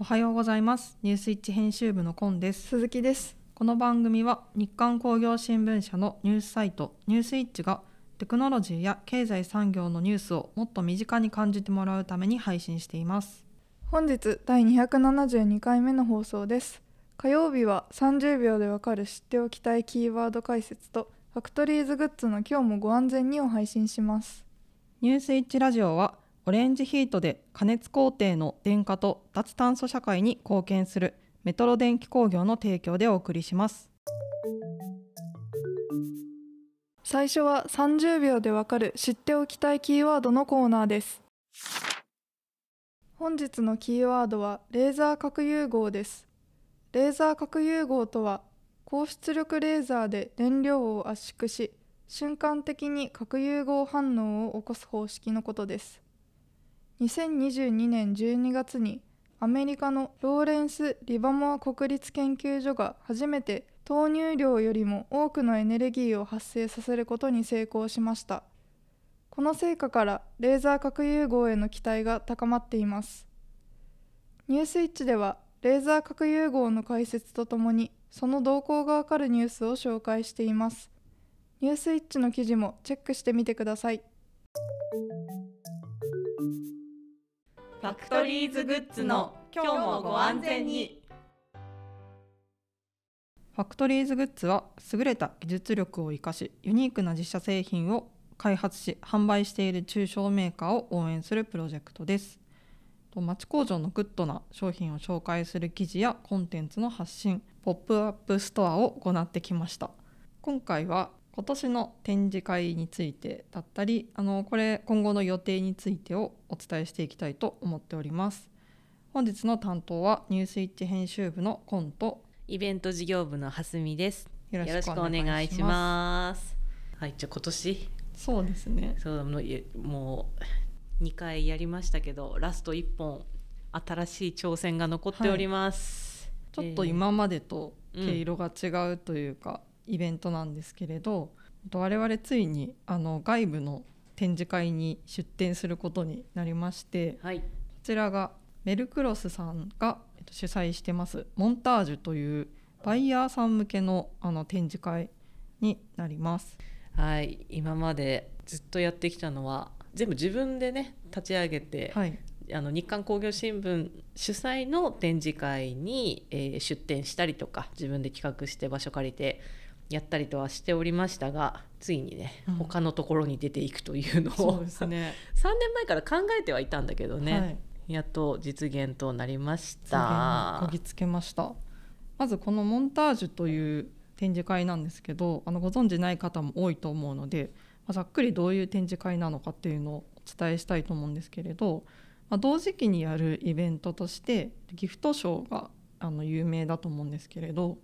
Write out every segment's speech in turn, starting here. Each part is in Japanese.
おはようございます。ニュースイッチ編集部のコンです。鈴木です。この番組は日刊工業新聞社のニュースサイトニュースイッチがテクノロジーや経済産業のニュースをもっと身近に感じてもらうために配信しています。本日第272回目の放送です。火曜日は30秒でわかる知っておきたいキーワード解説とファクトリーズグッズの今日もご安全にを配信します。ニュースイッチラジオはオレンジヒートで加熱工程の電化と脱炭素社会に貢献するメトロ電気工業の提供でお送りします。最初は30秒でわかる知っておきたいキーワードのコーナーです。本日のキーワードはレーザー核融合です。レーザー核融合とは高出力レーザーで燃料を圧縮し瞬間的に核融合反応を起こす方式のことです。2022年12月にアメリカのローレンス・リバモア国立研究所が初めて投入量よりも多くのエネルギーを発生させることに成功しました。この成果からレーザー核融合への期待が高まっています。ニュースイッチではレーザー核融合の解説とともにその動向がわかるニュースを紹介しています。ニュースイッチの記事もチェックしてみてください。ファクトリーズグッズの今日もご安全に。ファクトリーズグッズは優れた技術力を生かしユニークな自社製品を開発し販売している中小メーカーを応援するプロジェクトです。町工場のグッドな商品を紹介する記事やコンテンツの発信ポップアップストアを行ってきました。今回は今年の展示会についてだったりあのこれ今後の予定についてをお伝えしていきたいと思っております。本日の担当はニュースイッチ編集部のコンとイベント事業部の蓮見です。よろしくお願いします。はいじゃあ今年？そうですね。そうもう2回やりましたけどラスト1本新しい挑戦が残っております、はい、ちょっと今までと毛色が違うというか、イベントなんですけれど我々ついにあの外部の展示会に出展することになりまして、はい、こちらがメルクロスさんが主催してますモンタージュというバイヤーさん向けのあの展示会になります。はい。今までずっとやってきたのは全部自分でね立ち上げて、はい、あの日刊工業新聞主催の展示会に、えー、出展したりとか自分で企画して場所借りてやったりとはしておりましたがついにね、うん、他のところに出ていくというのをそうね、3年前から考えてはいたんだけどね、はい、やっと実現となりました。こぎつけました。まずこのモンタージュという展示会なんですけどあのご存じない方も多いと思うので、まあ、ざっくりどういう展示会なのかっていうのをお伝えしたいと思うんですけれど、まあ、同時期にやるイベントとしてギフトショーがあの有名だと思うんですけれど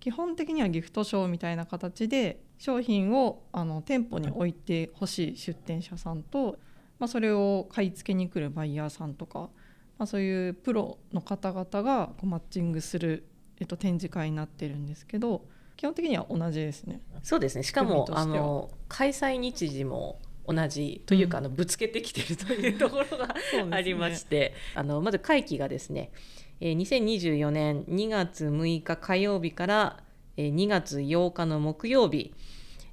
基本的にはギフトショーみたいな形で商品をあの店舗に置いてほしい出店者さんと、まあ、それを買い付けに来るバイヤーさんとか、まあ、そういうプロの方々がこうマッチングする、えっと、展示会になってるんですけど基本的には同じですね。そうですね。しかもあの開催日時も同じというか、あのぶつけてきてるというところがありまして、ね、あのまず会期がですねえ2024年2月6日火曜日から2月8日の木曜日、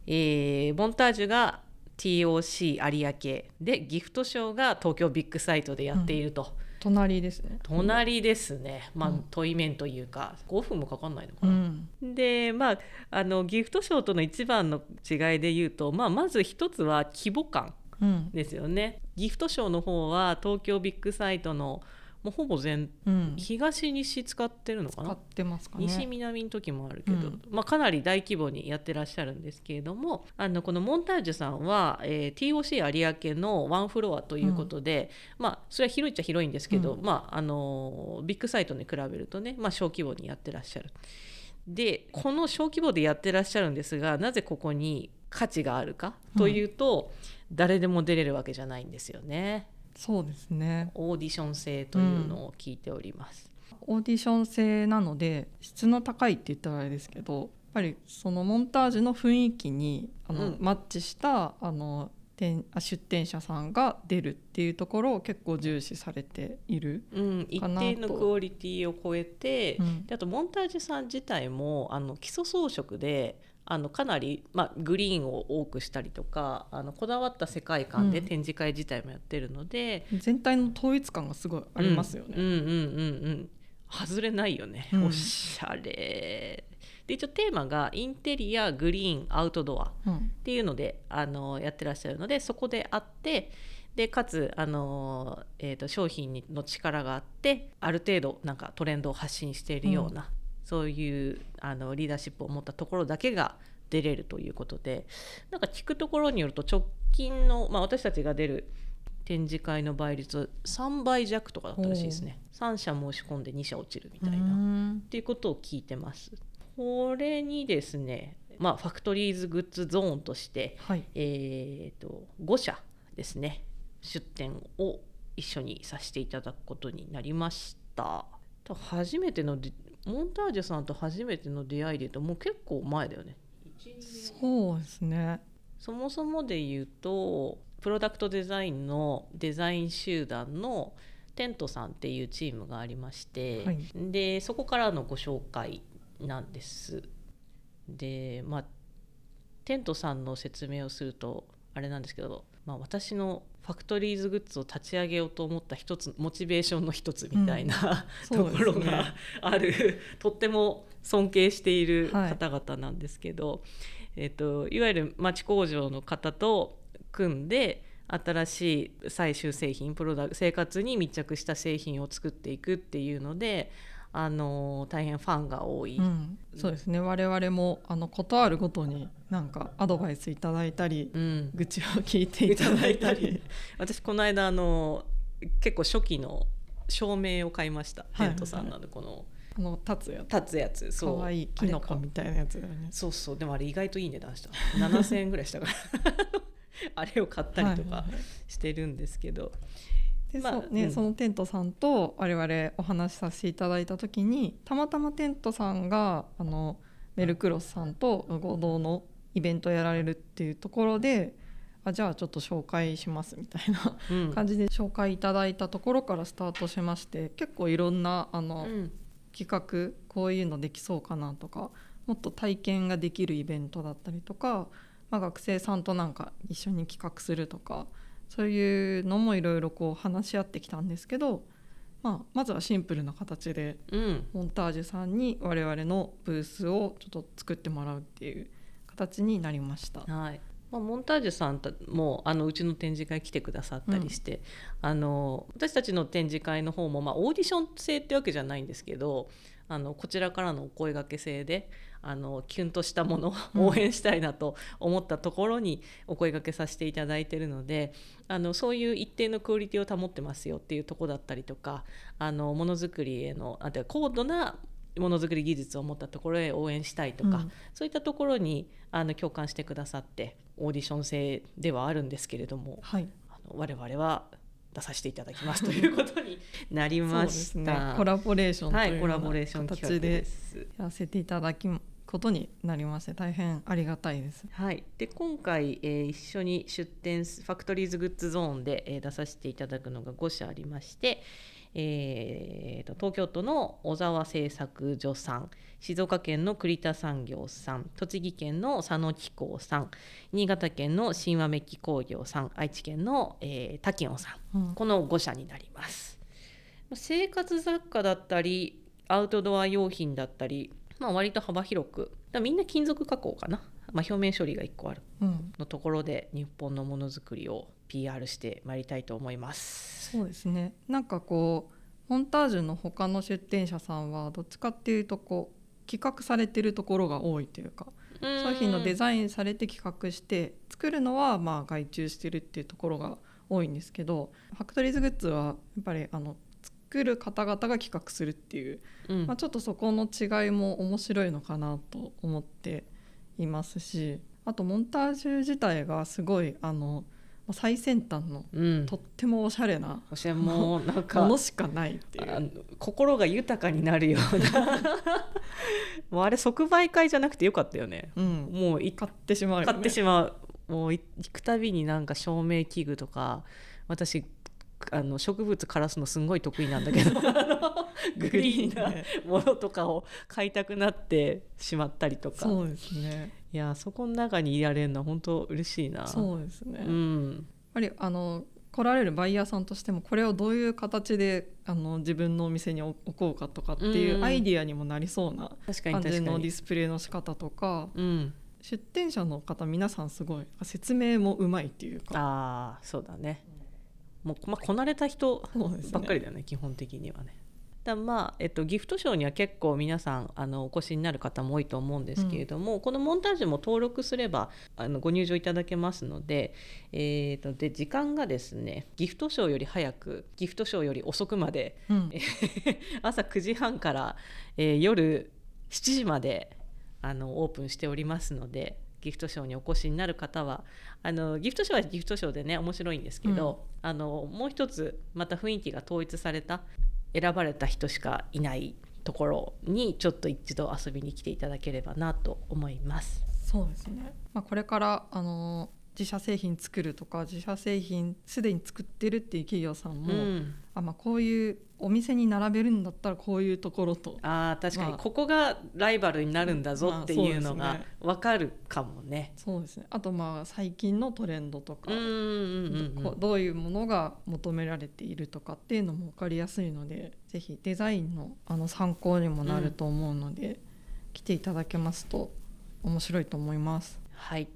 えー、モンタージュが TOC 有明でギフトショーが東京ビッグサイトでやっていると。うん。隣ですね。隣ですね。まあ、うん、遠い面というか5分もかかんないのかな、うん、でまああのギフトショーとの一番の違いで言うと、まあ、まず一つは規模感ですよね、うん、ギフトショーの方は東京ビッグサイトのもうほぼ全、うん、東西使ってるのかな？使ってますか、ね、西南の時もあるけど、うん、まあ、かなり大規模にやってらっしゃるんですけれどもあのこのモンタージュさんは、えー、TOC 有明のワンフロアということで、うん、まあ、それは広いっちゃ広いんですけど、まあ、あのビッグサイトに比べるとね、まあ、小規模にやってらっしゃる。でこの小規模でやってらっしゃるんですがなぜここに価値があるかというと、誰でも出れるわけじゃないんですよね。そうですね。オーディション制というのを聞いております、うん、オーディション制なので質の高いって言ったらあれですけどやっぱりそのモンタージュの雰囲気にあの、うん、マッチしたあの出店者さんが出るっていうところを結構重視されている。うん、一かなと。定のクオリティを超えて、うん。であとモンタージュさん自体もあの基礎装飾であのかなり、まあ、グリーンを多くしたりとかあのこだわった世界観でうん。展示会自体もやってるので、全体の統一感がすごいありますよね。うんうんうんうんうん。外れないよね、うん。おしゃれで一応テーマがインテリアグリーンアウトドアうん。っていうのであのやってらっしゃるのでそこであってでかつあの、えー、と商品にの力があってある程度なんかトレンドを発信しているような、そういうあのリーダーシップを持ったところだけが出れるということでなんか聞くところによると直近の、まあ、私たちが出る展示会の倍率は3倍弱とかだったらしいですね。3社申し込んで2社落ちるみたいな。うん。っていうことを聞いてます。これにですね、まあ、ファクトリーズグッズゾーンとして、はいえー、と5社ですね出店を一緒にさせていただくことになりました。と初めてのでモンタージュさんと初めての出会いでいうともう結構前だよね。そうですね。そもそもで言うとプロダクトデザインのデザイン集団のテントさんっていうチームがありまして、はいでそこからのご紹介なんです。でまあテントさんの説明をするとあれなんですけど、まあ、私のファクトリーズグッズを立ち上げようと思った一つモチベーションの一つみたいな、うん。ところがある、とっても尊敬しているはい方々なんですけど、えっといわゆる町工場の方と組んで新しい最終製品プロダク生活に密着した製品を作っていくっていうので、あの大変ファンが多い、うん、そうですね。我々もあのことあるごとになんかアドバイスいただいたり、うん。愚痴を聞いていただいたり。私この間あの結構初期の照明を買いました、はい。テントさんなのこのあの立つやつ。立つやつ。そう。可愛いキノコみたいなやつだよね。そうそう。でもあれ意外といい値段した。7000円ぐらいしたから。あれを買ったりとかはいはいはい。してるんですけど、で、まあそうね、うん。そのテントさんと我々お話しさせていただいた時にたまたまテントさんがあのメルクロスさんと合同のイベントやられるっていうところであじゃあちょっと紹介しますみたいなうん。感じで紹介いただいたところからスタートしまして結構いろんなあの、うん。企画こういうのできそうかなとかもっと体験ができるイベントだったりとか、まあ、学生さんとなんか一緒に企画するとかそういうのもいろいろこう話し合ってきたんですけど、まあ、まずはシンプルな形でうん。モンタージュさんに我々のブースをちょっと作ってもらうっていう形になりました。はい。まあ、モンタージュさんたもあのうちの展示会来てくださったりして、あの私たちの展示会の方も、まあ、オーディション制ってわけじゃないんですけどあのこちらからのお声掛け制であのキュンとしたものうん。を応援したいなと思ったところにお声掛けさせていただいてるのであのそういう一定のクオリティを保ってますよっていうところだったりとかあのものづくりへのあてか高度なものづくり技術を持ったところへ応援したいとか、うん。そういったところにあの共感してくださってオーディション制ではあるんですけれどもはい。あの我々は出させていただきます ということになりましですねた。コラボレーションとはいいうコラボようなレーション企画形で。やらせていただくことになりまして大変ありがたいです。はい、で今回、えー一緒に出展すファクトリーズグッズゾーンで、えー出させていただくのが5社ありまして、えーと東京都の小沢製作所さん静岡県の栗田産業さん栃木県の佐野機工さん新潟県の神話メッキ工業さん愛知県の、えー、タキオンさんうん。この5社になります。生活雑貨だったりアウトドア用品だったり、まあ、割と幅広くみんな金属加工かな、まあ、表面処理が1個あるうん。のところで日本のものづくりを PR してまいりたいと思います。そうですね。なんかこうモンタージュの他の出店者さんはどっちかっていうとこう企画されてるところが多いというか商品のデザインされて企画して作るのはまあ外注してるっていうところが多いんですけどファクトリーズグッズはやっぱりあの作る方々が企画するっていう、うん。まあ、ちょっとそこの違いも面白いのかなと思っていますしあとモンタージュ自体がすごいあの最先端のうん。とってもおしゃれな私はもうなんかものしかないっていう。心が豊かになるような。もうあれ即売会じゃなくてよかったよね。うん、もうい買ってしまうよね、買ってしまう。もうい行くたびになんか照明器具とか私あの植物枯らすのすんごい得意なんだけど グリーンなものとかを買いたくなってしまったりとか。そうですねいやそこの中にいられるのは本当嬉しいな。そうですね、うやっんぱりあの来られるバイヤーさんとしてもこれをどういう形であの自分のお店に置こうかとかっていうアイディアにもなりそうな感じのディスプレイの仕方とかうん。出店者の方皆さんすごい説明もうまいっていうか。ああそうだね。もう、まあ、こなれた人ばっかりだよね基本的にはね。だまあえっと、ギフトショーには結構皆さんあのお越しになる方も多いと思うんですけれども、このモンタージュも登録すればあのご入場いただけますので,、えー、とで時間がですねギフトショーより早くギフトショーより遅くまでうん。朝9時半から、えー夜7時まであのオープンしておりますのでギフトショーにお越しになる方はあのギフトショーはギフトショーでね面白いんですけど、あのもう一つまた雰囲気が統一された選ばれた人しかいないところにちょっと一度遊びに来ていただければなと思います。そうですね、まあ、これからあの自社製品作るとか自社製品すでに作ってるっていう企業さんも、うん、あまあ、こういうお店に並べるんだったらこういうところと。あー確かにまあ。ここがライバルになるんだぞっていうのが分かるかもね。そうですね。あとまあ最近のトレンドとか、うんどういうものが求められているとかっていうのも分かりやすいのでぜひデザインのあの参考にもなると思うので、来ていただけますと面白いと思います。はい、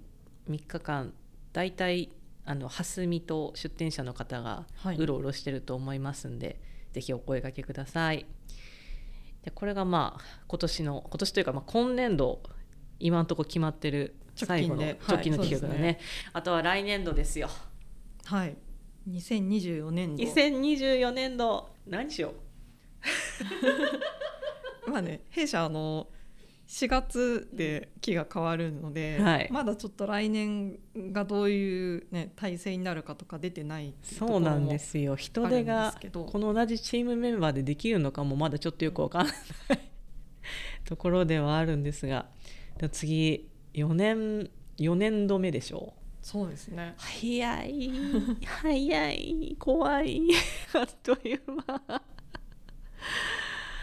3日間だいたいあの蓮見と出店者の方がはい。うろうろしてると思いますんで、ぜひお声掛けください。でこれがまあ今年の今年というかまあ今年度今のところ決まってる最後の直近のはい企画だね,、そうですあとは来年度ですよ。はい。2024年度。2024年度。何しよ まあね弊社あの4月で期が変わるので、はい。まだちょっと来年がどういう、ね、体制になるかとか出てないそうなんですよ。人手がこの同じチームメンバーでできるのかもまだちょっとよくわからないところではあるんですが次4年4年度目でしょそうですね。早い。早い。怖い。あっという間。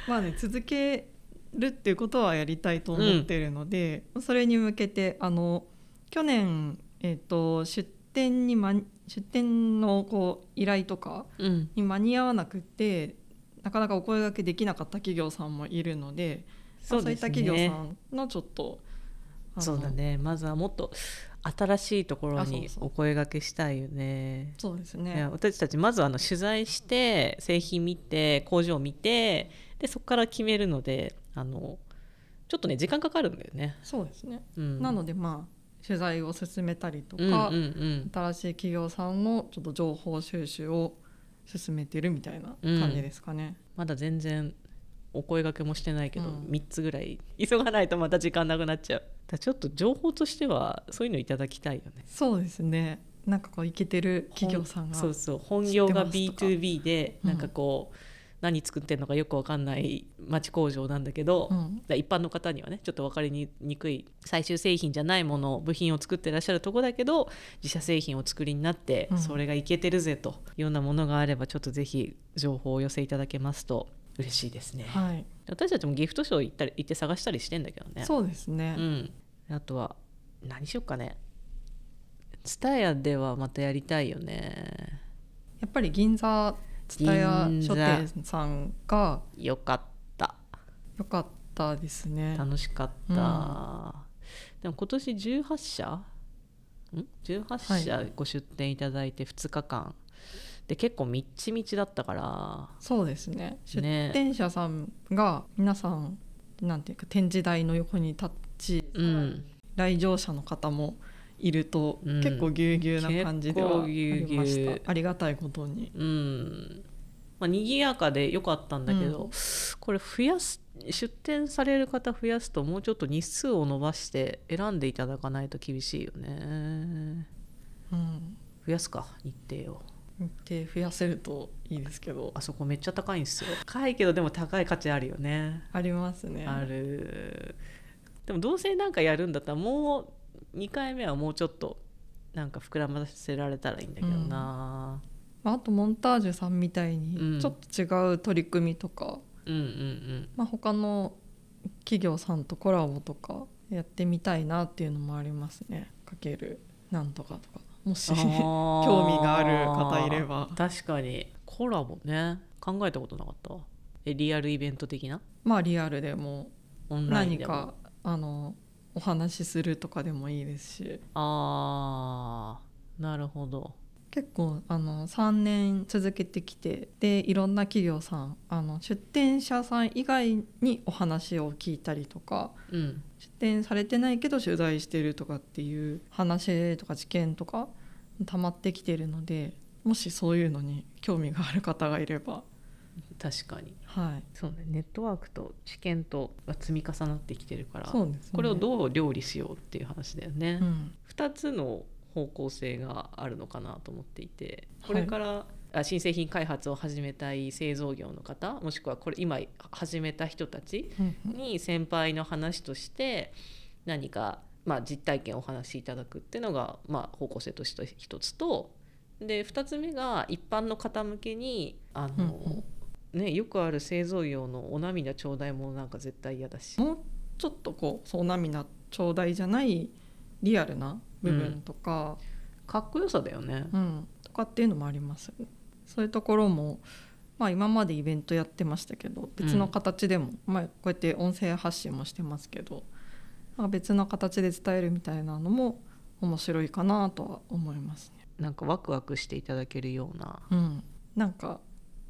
まあね続けるっていうことはやりたいと思っているので、それに向けてあの去年、えっと出店に、ま、出店のこう依頼とかうん。に間に合わなくてなかなかお声掛けできなかった企業さんもいるのでまあそういった企業さんのちょっとそうだね。まずはもっと新しいところにお声掛けしたいよね。そうですね。私たちまずあの取材して製品見て工場見てでそこから決めるのであのちょっとね時間かかるんだよね。そうですね、うん、なのでまあ取材を進めたりとうんか、うんうん。新しい企業さんのちょっと情報収集を進めてるみたいな感じですかね。まだ全然お声掛けもしてないけど、うん。3つぐらい急がないとまた時間なくなっちゃう。だちょっと情報としてはそういうのいただきたいよね。そうですね。なんかこうイケてる企業さんがそうそう本業が知ってますとか。B2B でうんなんかこう、何作ってるのかよくわかんない町工場なんだけど、うん。一般の方にはねちょっと分かりにくい最終製品じゃないもの部品を作ってらっしゃるとこだけど自社製品を作りになって、うん。それがいけてるぜというようなものがあればちょっとぜひ情報をお寄せいただけますと嬉しいですね、はい、私たちもギフトショー行ったり行って探したりしてんだけどね。そうですね、うん、あとは何しよっかね。蔦屋ではまたやりたいよね。やっぱり銀座蔦屋書店さんがよかった。良かったですね。楽しかった、でも今年18社？ん？18社ご出店いただいて2日間、で結構みっちみちだったから。そうですね。出ね店者さんが皆さんなんていうか展示台の横に立ち、うん。来場者の方もいると、うん。結構ぎゅうぎゅうな感じではありました。ありがたいことに。うん。まあ賑やかでよかったんだけど、うん。これ増やす出店される方増やすともうちょっと日数を伸ばして選んでいただかないと厳しいよね。うん。増やすか日程を。で増やせるといいですけど。あそこめっちゃ高いんですよ。高いけどでも高い価値あるよね。ありますね。ある。でもどうせなんかやるんだったらもう2回目はもうちょっとなんか膨らませられたらいいんだけどな、まあ、あとモンタージュさんみたいうん。にちょっと違う取り組みとか、うん、うんうん。まあ、他の企業さんとコラボとかやってみたいなっていうのもありますね。かけるなんとかとか。もし興 興味がある方いれば。確かに。コラボね。考えたことなかった？わえリアルイベント的な？まあリアルでもオンラインでも。何かあのお話しするとかでもいいですし。あーなるほど。結構あの3年続けてきてでいろんな企業さんあの出店者さん以外にお話を聞いたりとかうん。出店されてないけど取材してるとかっていう話とか知見とか溜まってきてるのでもしそういうのに興味がある方がいれば確かに。はい。そうね。ネットワークと知見とが積み重なってきてるからそうですね。これをどう料理しようっていう話だよね、うん。2つの方向性があるのかなと思っていてはいこれから、あ新製品開発を始めたい製造業の方もしくはこれ今始めた人たちうんに先輩の話として何か、まあ、実体験をお話しいただくっていうのが、まあ、方向性として一つとで2つ目が一般の方向けにあの、ね、よくある製造業のお涙ちょうだいもなんか絶対嫌だし。もうちょっとこうそう涙ちょうだいじゃないリアルな部分とか、かっこよさだよね。うん。とかっていうのもあります。そういうところも、まあ、今までイベントやってましたけど別の形でも、まあ、こうやって音声発信もしてますけどなんか別の形で伝えるみたいなのも面白いかなとは思いますね。なんかワクワクしていただけるような。うん、なんか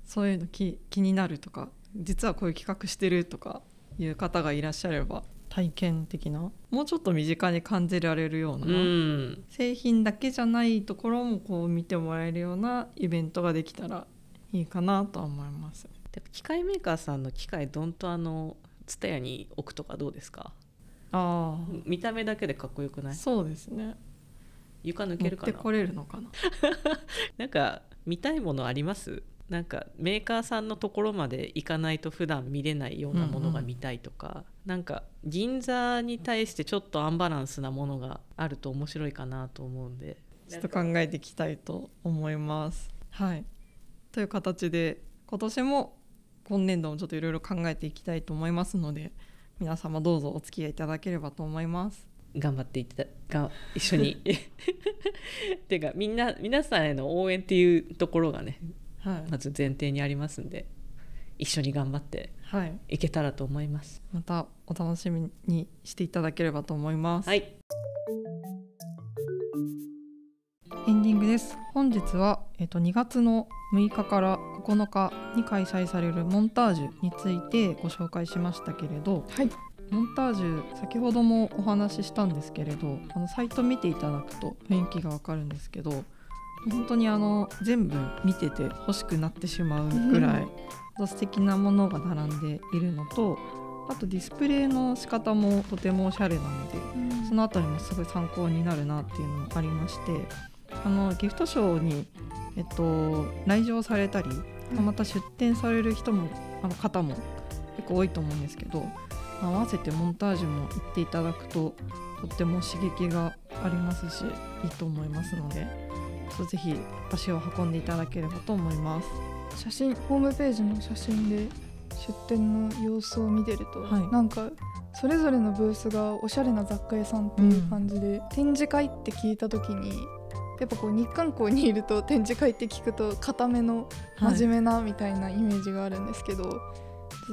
そういうの気気になるとか実はこういう企画してるとかいう方がいらっしゃれば体験的な？もうちょっと身近に感じられるような、うん。製品だけじゃないところもこう見てもらえるようなイベントができたらいいかなとは思います。で機械メーカーさんの機械どんとあのツタヤに置くとかどうですか？あ見た目だけでかっこよくない？あそうですね。床抜持けるかな？ってこれるのかな？なんか見たいものあります？なんかメーカーさんのところまで行かないと普段見れないようなものが見たいとか、なんか銀座に対してちょっとアンバランスなものがあると面白いかなと思うんでちょっと考えていきたいと思います。はいという形で今年も今年度もちょっといろいろ考えていきたいと思いますので皆様どうぞお付き合いいただければと思います。頑張っていただが一緒にっ ていうかみんな皆さんへの応援っていうところがねはい、まず前提にありますんで一緒に頑張ってはい、いけたらと思います。またお楽しみにしていただければと思います。はい、エンディングです。本日は、えっと2月の6日から9日に開催されるモンタージュについてご紹介しましたけれどはい。モンタージュ先ほどもお話ししたんですけれどあのサイト見ていただくと雰囲気がわかるんですけど本当にあの全部見てて欲しくなってしまうぐらい素敵なものが並んでいるのとあとディスプレイの仕方もとてもおしゃれなのでそのあたりもすごい参考になるなっていうのもありましてあのギフトショーに、えっと、来場されたり、また出店される人もあの方も結構多いと思うんですけど合わせてモンタージュも行っていただくととっても刺激がありますしいいと思いますのでとぜひ足を運んでいただければと思います。写真ホームページの写真で出店の様子を見てると、はい。なんかそれぞれのブースがおしゃれな雑貨屋さんっていう感じで、展示会って聞いた時にやっぱこう日韓校にいると展示会って聞くと固めの真面目なみたいなイメージがあるんですけど、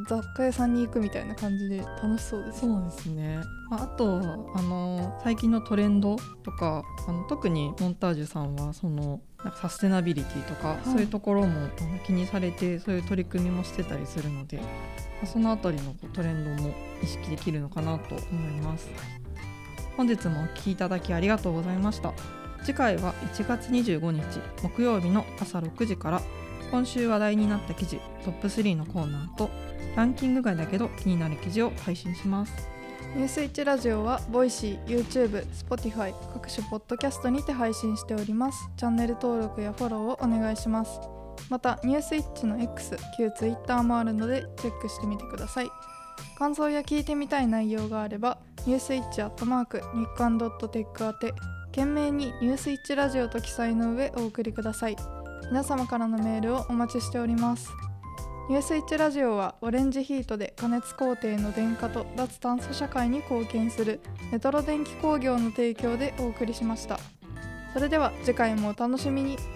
雑貨屋さんに行くみたいな感じで楽しそうですそうですね、まあ、あとあの最近のトレンドとかあの特にモンタージュさんはそのなんかサステナビリティとか、い。そういうところも気にされてそういう取り組みもしてたりするので、まあそのあたりのトレンドも意識できるのかなと思います。本日もお聞きいただきありがとうございました。次回は1月25日木曜日の朝6時から今週話題になった記事トップ3のコーナーとランキング外だけど気になる記事を配信します。ニュースイッチラジオはボイシー、YouTube、Spotify 各種ポッドキャストにて配信しております。チャンネル登録やフォローをお願いします。またニュースイッチの X、旧 Twitter もあるのでチェックしてみてください。感想や聞いてみたい内容があればニュースイッチアットマーク日刊ドットテック宛て懸命にニュースイッチラジオと記載の上お送りください。皆様からのメールをお待ちしております。ニュースイッチラジオはオレンジヒートで加熱工程の電化と脱炭素社会に貢献するメトロ電気工業の提供でお送りしました。それでは次回もお楽しみに。